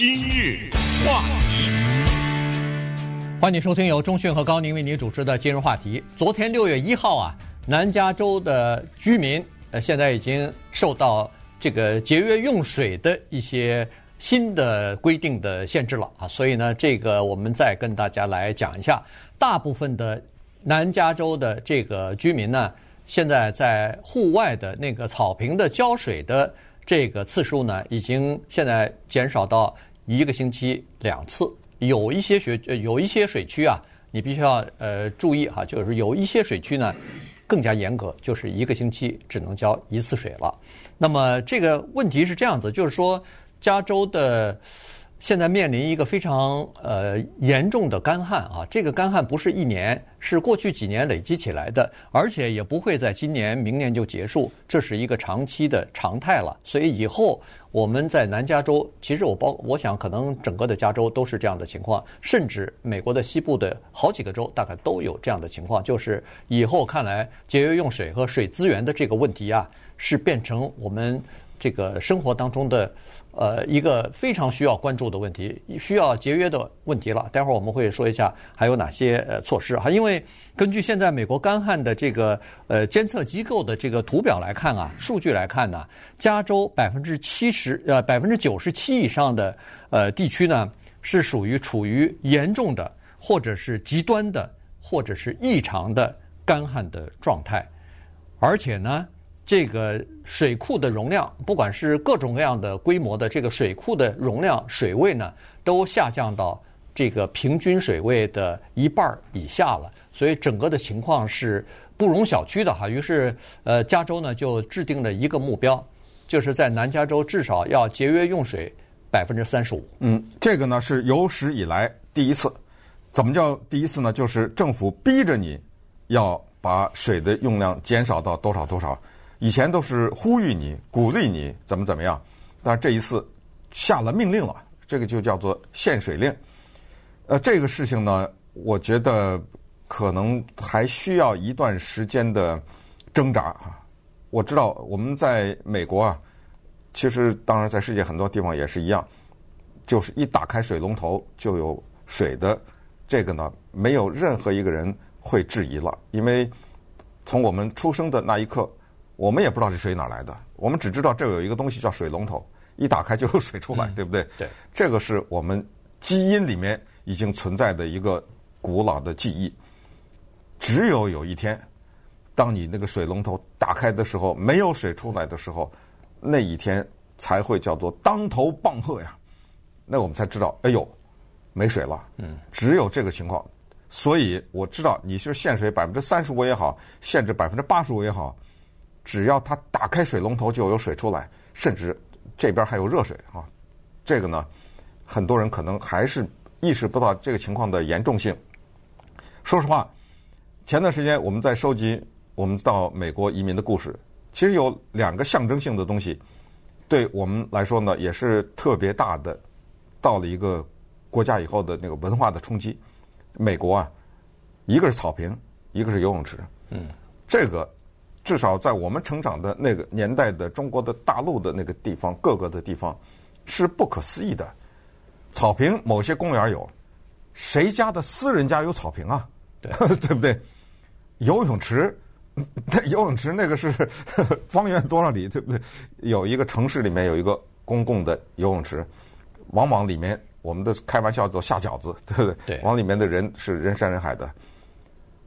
今日话题，欢迎收听由中讯和高宁为您主持的今日话题。昨天六月一号啊，南加州的居民呃现在已经受到这个节约用水的一些新的规定的限制了啊，所以呢，这个我们再跟大家来讲一下。大部分的南加州的这个居民呢，现在在户外的那个草坪的浇水的。这个次数呢，已经现在减少到一个星期两次。有一些学有一些水区啊，你必须要呃注意哈，就是有一些水区呢更加严格，就是一个星期只能浇一次水了。那么这个问题是这样子，就是说加州的。现在面临一个非常呃严重的干旱啊！这个干旱不是一年，是过去几年累积起来的，而且也不会在今年、明年就结束，这是一个长期的常态了。所以以后我们在南加州，其实我包我想可能整个的加州都是这样的情况，甚至美国的西部的好几个州大概都有这样的情况，就是以后看来节约用水和水资源的这个问题啊，是变成我们这个生活当中的。呃，一个非常需要关注的问题，需要节约的问题了。待会儿我们会说一下还有哪些措施哈。因为根据现在美国干旱的这个呃监测机构的这个图表来看啊，数据来看呢，加州百分之七十呃百分之九十七以上的呃地区呢是属于处于严重的或者是极端的或者是异常的干旱的状态，而且呢。这个水库的容量，不管是各种各样的规模的这个水库的容量、水位呢，都下降到这个平均水位的一半以下了。所以整个的情况是不容小觑的哈。于是，呃，加州呢就制定了一个目标，就是在南加州至少要节约用水百分之三十五。嗯，这个呢是有史以来第一次。怎么叫第一次呢？就是政府逼着你要把水的用量减少到多少多少。以前都是呼吁你、鼓励你怎么怎么样，但这一次下了命令了，这个就叫做限水令。呃，这个事情呢，我觉得可能还需要一段时间的挣扎啊。我知道我们在美国啊，其实当然在世界很多地方也是一样，就是一打开水龙头就有水的，这个呢，没有任何一个人会质疑了，因为从我们出生的那一刻。我们也不知道这水哪来的，我们只知道这有一个东西叫水龙头，一打开就有水出来，对不对？对，这个是我们基因里面已经存在的一个古老的记忆。只有有一天，当你那个水龙头打开的时候，没有水出来的时候，那一天才会叫做当头棒喝呀。那我们才知道，哎呦，没水了。嗯，只有这个情况，所以我知道你是限水百分之三十五也好，限制百分之八十五也好。只要他打开水龙头就有水出来，甚至这边还有热水啊！这个呢，很多人可能还是意识不到这个情况的严重性。说实话，前段时间我们在收集我们到美国移民的故事，其实有两个象征性的东西，对我们来说呢也是特别大的。到了一个国家以后的那个文化的冲击，美国啊，一个是草坪，一个是游泳池。嗯，这个。至少在我们成长的那个年代的中国的大陆的那个地方，各个的地方是不可思议的。草坪，某些公园有，谁家的私人家有草坪啊？对，对不对？游泳池，那 游泳池那个是方圆多少里，对不对？有一个城市里面有一个公共的游泳池，往往里面我们的开玩笑叫下饺子，对不对？对，往里面的人是人山人海的。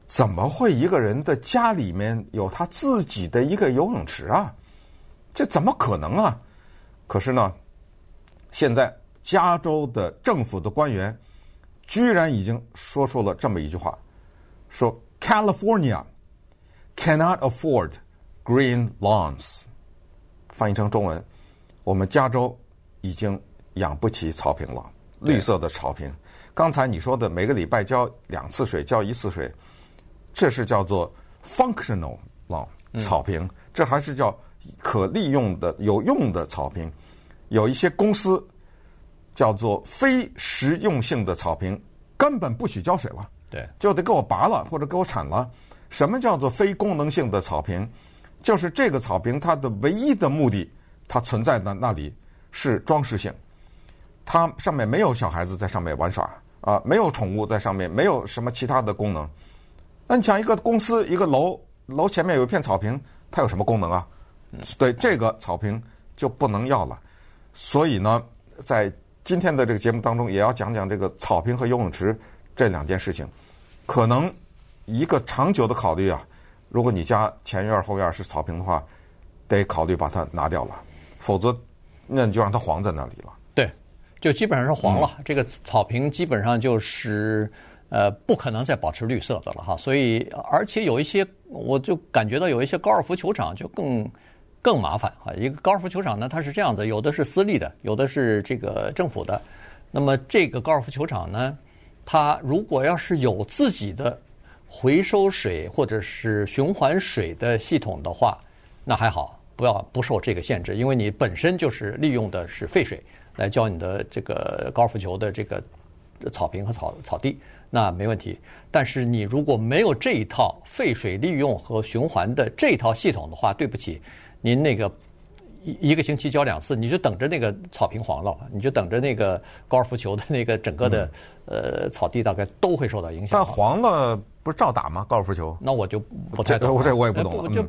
怎么会一个人的家里面有他自己的一个游泳池啊？这怎么可能啊？可是呢，现在加州的政府的官员居然已经说出了这么一句话：说 California cannot afford green lawns。翻译成中文，我们加州已经养不起草坪了，绿色的草坪。刚才你说的每个礼拜浇两次水，浇一次水。这是叫做 functional lawn 草坪，这还是叫可利用的、有用的草坪。有一些公司叫做非实用性的草坪，根本不许浇水了，对，就得给我拔了或者给我铲了。什么叫做非功能性的草坪？就是这个草坪它的唯一的目的，它存在的那里是装饰性。它上面没有小孩子在上面玩耍啊，没有宠物在上面，没有什么其他的功能。那你讲一个公司一个楼楼前面有一片草坪，它有什么功能啊？对，这个草坪就不能要了。所以呢，在今天的这个节目当中，也要讲讲这个草坪和游泳池这两件事情。可能一个长久的考虑啊，如果你家前院后院是草坪的话，得考虑把它拿掉了，否则那你就让它黄在那里了。对，就基本上是黄了。嗯、这个草坪基本上就是呃，不可能再保持绿色的了哈。所以，而且有一些，我就感觉到有一些高尔夫球场就更更麻烦啊。一个高尔夫球场呢，它是这样子，有的是私立的，有的是这个政府的。那么这个高尔夫球场呢，它如果要是有自己的回收水或者是循环水的系统的话，那还好，不要不受这个限制，因为你本身就是利用的是废水来浇你的这个高尔夫球的这个草坪和草草地，那没问题。但是你如果没有这一套废水利用和循环的这一套系统的话，对不起，您那个。一一个星期浇两次，你就等着那个草坪黄了，你就等着那个高尔夫球的那个整个的、嗯、呃草地大概都会受到影响。但黄了不是照打吗？高尔夫球？那我就不太懂。我这我也不懂了。就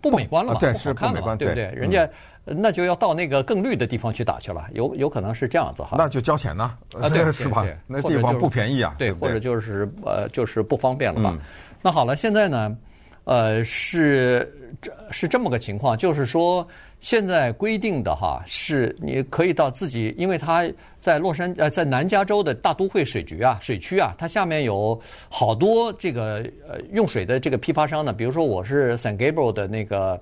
不美观了嘛？对，是不美观，对不对？人家那就要到那个更绿的地方去打去了，有有可能是这样子哈。那就交钱呢？啊，对，是吧？那地方不便宜啊。对，或者就是呃，就是不方便了吧？嗯、那好了，现在呢，呃，是这是这么个情况，就是说。现在规定的哈是你可以到自己，因为它在洛杉呃在南加州的大都会水局啊水区啊，它下面有好多这个呃用水的这个批发商呢，比如说我是 San Gabriel 的那个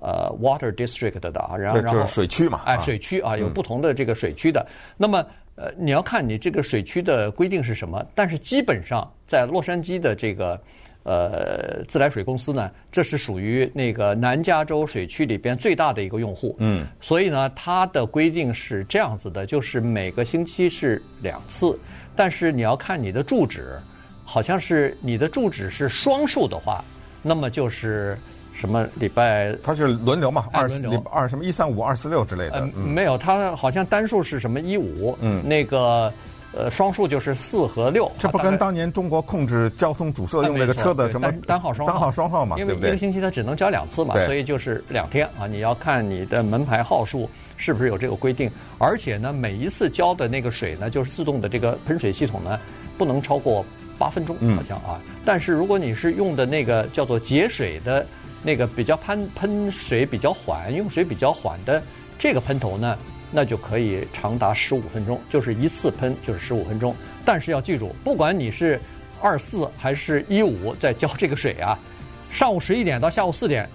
呃 Water District 的啊，然后然后水区嘛，哎水区啊有不同的这个水区的，嗯、那么呃你要看你这个水区的规定是什么，但是基本上在洛杉矶的这个。呃，自来水公司呢，这是属于那个南加州水区里边最大的一个用户。嗯，所以呢，它的规定是这样子的，就是每个星期是两次，但是你要看你的住址，好像是你的住址是双数的话，那么就是什么礼拜？它是轮流嘛，二二什么一三五二四六之类的。嗯，没有，它好像单数是什么一五。嗯，那个。呃，双数就是四和六，这不跟当年中国控制交通阻塞用那个车的什么单号双号单号双号嘛？因为一个星期它只能交两次嘛，所以就是两天啊。你要看你的门牌号数是不是有这个规定，而且呢，每一次浇的那个水呢，就是自动的这个喷水系统呢，不能超过八分钟，好像啊。但是如果你是用的那个叫做节水的那个比较喷喷水比较缓、用水比较缓的这个喷头呢，那就可以长达十五分钟，就是一次喷就是十五分钟。但是要记住，不管你是二四还是一五在浇这个水啊，上午十一点到下午四点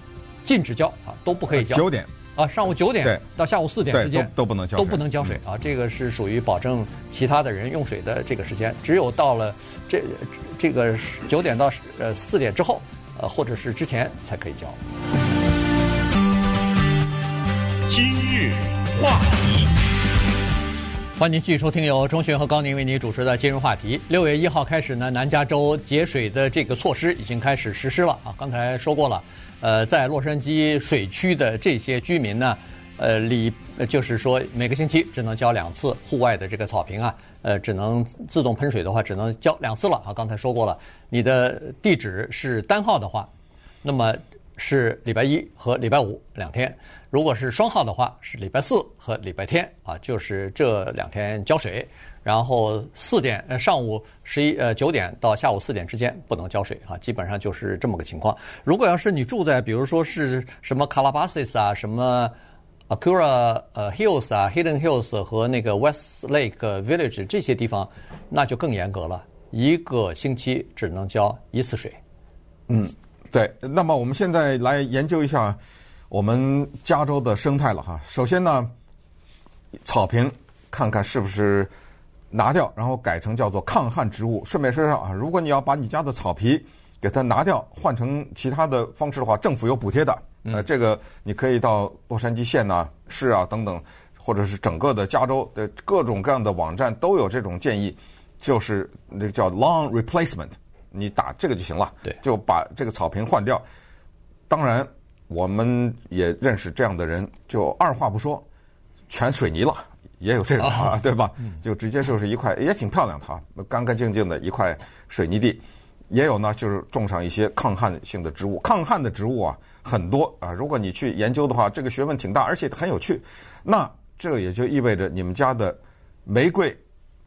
禁止浇啊，都不可以浇。九点啊，上午九点到下午四点之间都，都不能浇，都不能浇水啊。这个是属于保证其他的人用水的这个时间。只有到了这这个九点到呃四点之后，呃或者是之前才可以浇。今日话题，欢迎您继续收听由钟迅和高宁为您主持的今日话题。六月一号开始呢，南加州节水的这个措施已经开始实施了啊。刚才说过了，呃，在洛杉矶水区的这些居民呢，呃，里就是说每个星期只能浇两次户外的这个草坪啊，呃，只能自动喷水的话，只能浇两次了啊。刚才说过了，你的地址是单号的话，那么是礼拜一和礼拜五两天。如果是双号的话，是礼拜四和礼拜天啊，就是这两天浇水。然后四点呃上午十一呃九点到下午四点之间不能浇水啊，基本上就是这么个情况。如果要是你住在比如说是什么 Calabasas 啊、什么 Acura 呃 Hills 啊、Hidden Hills 和那个 West Lake Village 这些地方，那就更严格了，一个星期只能浇一次水。嗯，对。那么我们现在来研究一下。我们加州的生态了哈，首先呢，草坪看看是不是拿掉，然后改成叫做抗旱植物。顺便说说啊，如果你要把你家的草皮给它拿掉，换成其他的方式的话，政府有补贴的。呃，这个你可以到洛杉矶县呐、市啊等等，或者是整个的加州的各种各样的网站都有这种建议，就是那个叫 lawn replacement，你打这个就行了。对，就把这个草坪换掉。当然。我们也认识这样的人，就二话不说，全水泥了，也有这种啊，对吧？就直接就是一块也挺漂亮的哈，干干净净的一块水泥地。也有呢，就是种上一些抗旱性的植物。抗旱的植物啊很多啊，如果你去研究的话，这个学问挺大，而且很有趣。那这也就意味着你们家的玫瑰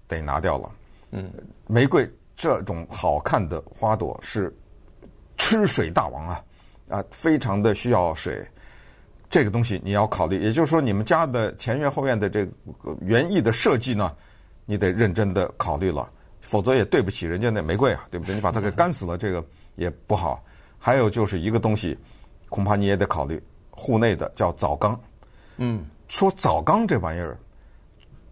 得拿掉了。嗯，玫瑰这种好看的花朵是吃水大王啊，啊，非常的需要水。这个东西你要考虑，也就是说，你们家的前院后院的这个园艺的设计呢，你得认真的考虑了。否则也对不起人家那玫瑰啊，对不对？你把它给干死了，这个也不好。还有就是一个东西，恐怕你也得考虑，户内的叫澡缸。嗯，说澡缸这玩意儿，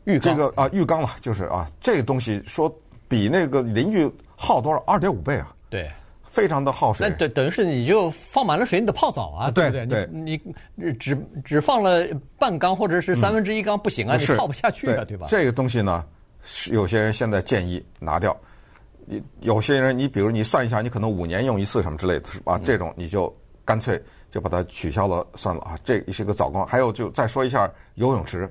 浴缸这个啊浴缸了，就是啊这个东西说比那个邻居耗多少？二点五倍啊！对，非常的耗水。那等等于是你就放满了水，你得泡澡啊，对不对？对，你你只只放了半缸或者是三分之一缸不行啊，你泡不下去啊，对吧？这个东西呢？是有些人现在建议拿掉，你有些人你比如你算一下，你可能五年用一次什么之类的，是吧？这种你就干脆就把它取消了算了啊。这是一个早光，还有就再说一下游泳池。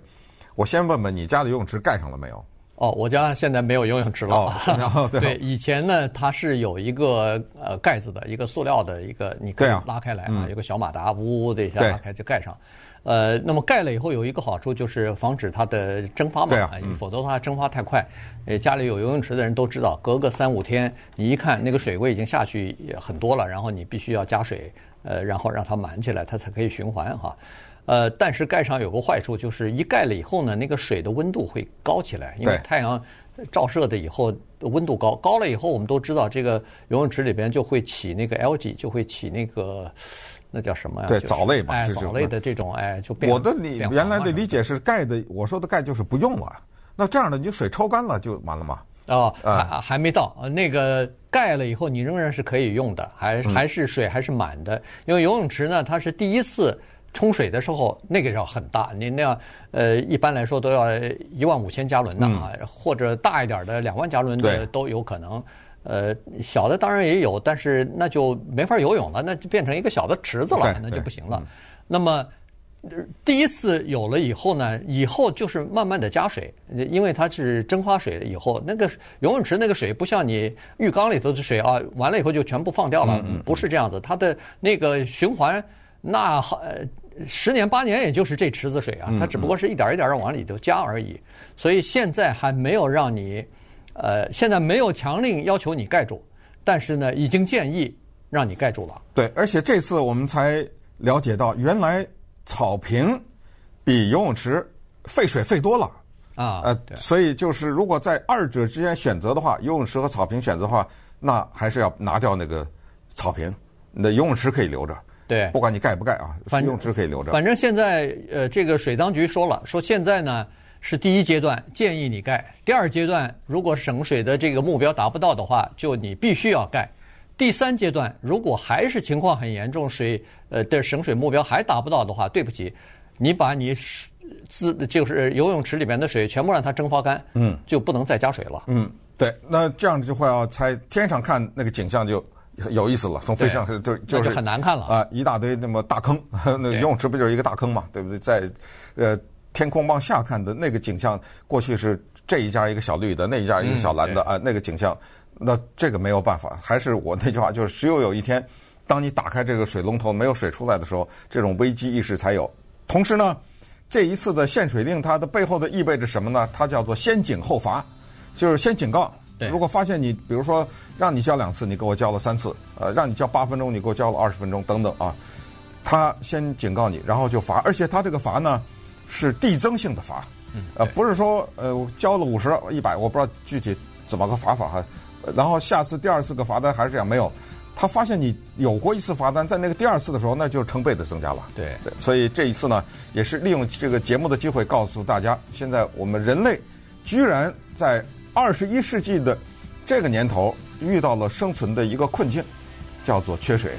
我先问问你家的游泳池盖上了没有？哦，我家现在没有游泳池了。哦，对，对，以前呢它是有一个呃盖子的一个塑料的一个，你可以拉开来啊，有个小马达，呜呜的一下拉开就盖上。呃，那么盖了以后有一个好处就是防止它的蒸发嘛，否则的话蒸发太快。呃，家里有游泳池的人都知道，隔个三五天，你一看那个水位已经下去也很多了，然后你必须要加水，呃，然后让它满起来，它才可以循环哈。呃，但是盖上有个坏处，就是一盖了以后呢，那个水的温度会高起来，因为太阳照射的以后温度高，高了以后我们都知道，这个游泳池里边就会起那个 algae，就会起那个。那叫什么呀？对，藻类吧，是藻类的这种，哎，就变。我的理原来的理解是盖的，我说的盖就是不用了。那这样的，你水抽干了就完了吗？哦，还还没到。那个盖了以后，你仍然是可以用的，还还是水还是满的。因为游泳池呢，它是第一次冲水的时候，那个要很大，你那样呃，一般来说都要一万五千加仑的啊，或者大一点的两万加仑的都有可能。呃，小的当然也有，但是那就没法游泳了，那就变成一个小的池子了，那就不行了。那么第一次有了以后呢，以后就是慢慢的加水，因为它是蒸发水了以后，那个游泳池那个水不像你浴缸里头的水啊，完了以后就全部放掉了，不是这样子，它的那个循环那好十年八年也就是这池子水啊，它只不过是一点一点的往里头加而已，所以现在还没有让你。呃，现在没有强令要求你盖住，但是呢，已经建议让你盖住了。对，而且这次我们才了解到，原来草坪比游泳池费水费多了啊。呃，所以就是如果在二者之间选择的话，游泳池和草坪选择的话，那还是要拿掉那个草坪，那游泳池可以留着。对，不管你盖不盖啊，游泳池可以留着。反正现在呃，这个水当局说了，说现在呢。是第一阶段建议你盖，第二阶段如果省水的这个目标达不到的话，就你必须要盖。第三阶段如果还是情况很严重，水呃的省水目标还达不到的话，对不起，你把你自就是游泳池里面的水全部让它蒸发干，嗯，就不能再加水了。嗯，对，那这样的话要在天上看那个景象就有意思了，从飞上就就就是很难看了啊，一大堆那么大坑，那游泳池不就是一个大坑嘛，对不对？在呃。天空往下看的那个景象，过去是这一家一个小绿的，那一家一个小蓝的啊，那个景象，那这个没有办法，还是我那句话，就是只有有一天，当你打开这个水龙头没有水出来的时候，这种危机意识才有。同时呢，这一次的限水令，它的背后的意味着什么呢？它叫做先警后罚，就是先警告，如果发现你，比如说让你交两次，你给我交了三次，呃，让你交八分钟，你给我交了二十分钟，等等啊，他先警告你，然后就罚，而且他这个罚呢。是递增性的罚，呃，不是说呃交了五十一百，我不知道具体怎么个罚法哈。然后下次第二次个罚单还是这样没有，他发现你有过一次罚单，在那个第二次的时候，那就成倍的增加了。对，对，所以这一次呢，也是利用这个节目的机会告诉大家，现在我们人类居然在二十一世纪的这个年头遇到了生存的一个困境，叫做缺水。